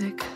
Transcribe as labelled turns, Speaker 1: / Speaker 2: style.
Speaker 1: music.